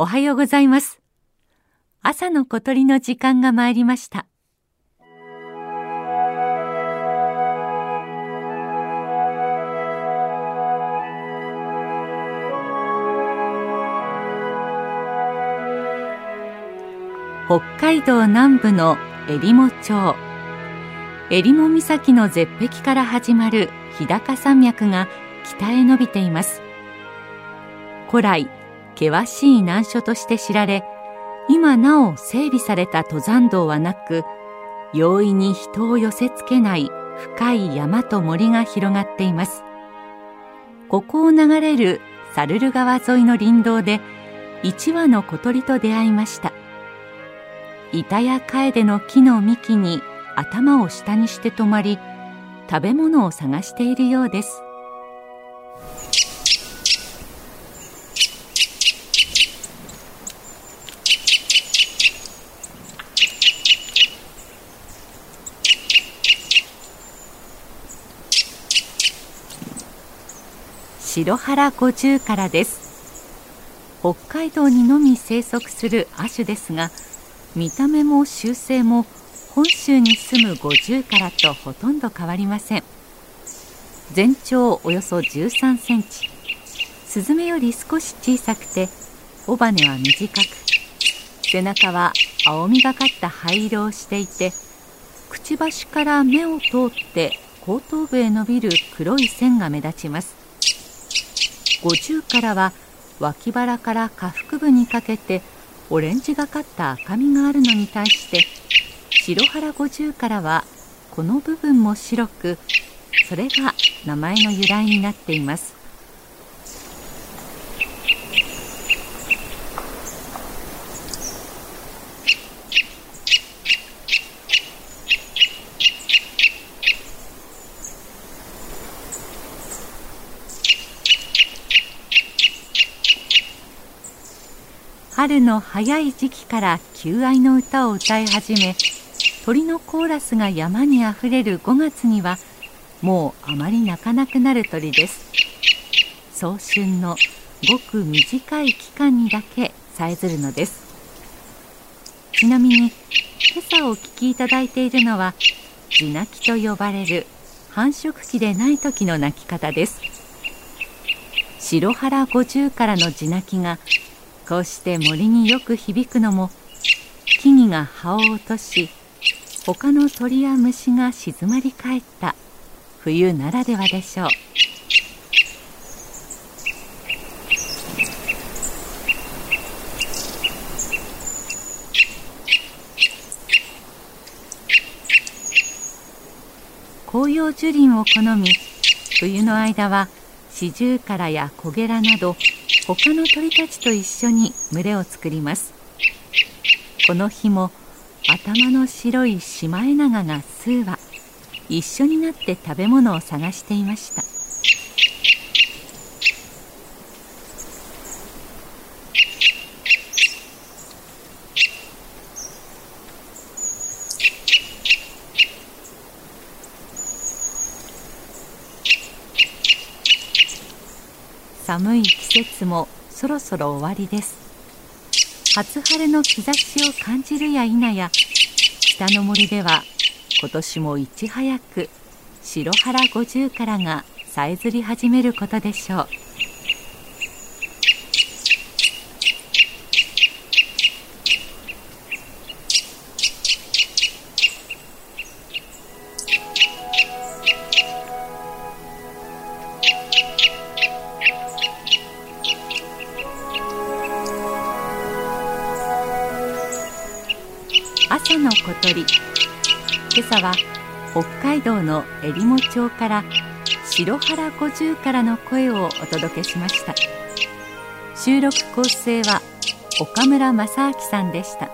おはようございます。朝の小鳥の時間が参りました。北海道南部の襟裳町襟裳岬の絶壁から始まる日高山脈が北へ伸びています古来険しい難所として知られ今なお整備された登山道はなく容易に人を寄せつけない深い山と森が広がっています。ここを流れるサルル川沿いの林道で一羽の小鳥と出会いました。板や楓の木の幹に頭を下にして止まり食べ物を探しているようです。白原五十からです。北海道にのみ生息する亜種ですが見た目も習性も本州に住む五十からとほとんど変わりません。全長およそ13センチ。スズメより少し小さくて尾羽は短く背中は青みがかった灰色をしていてくちばしから目を通って後頭部へ伸びる黒い線が目立ちます。五十からは脇腹から下腹部にかけてオレンジがかった赤みがあるのに対して白原五十からはこの部分も白くそれが名前の由来になっています。春の早い時期から求愛の歌を歌い始め鳥のコーラスが山にあふれる5月にはもうあまり鳴かなくなる鳥です。早春のごく短い期間にだけさえずるのです。ちなみに今朝お聞きいただいているのは地鳴きと呼ばれる繁殖期でない時の鳴き方です。白原五十からの地鳴きがこうして森によく響くのも木々が葉を落とし他の鳥や虫が静まり返った冬ならではでしょう。紅葉樹林を好み冬の間はシジュウカラやコゲラなど他の鳥たちと一緒に群れを作ります。この日も頭の白いシマエナガが数羽一緒になって食べ物を探していました。寒い季節もそろそろ終わりです。初晴れの兆しを感じるや否や北の森では今年もいち早く白原五十からがさえずり始めることでしょう。朝の小鳥。今朝は北海道の襟裳町から白原五十からの声をお届けしました。収録構成は岡村正明さんでした。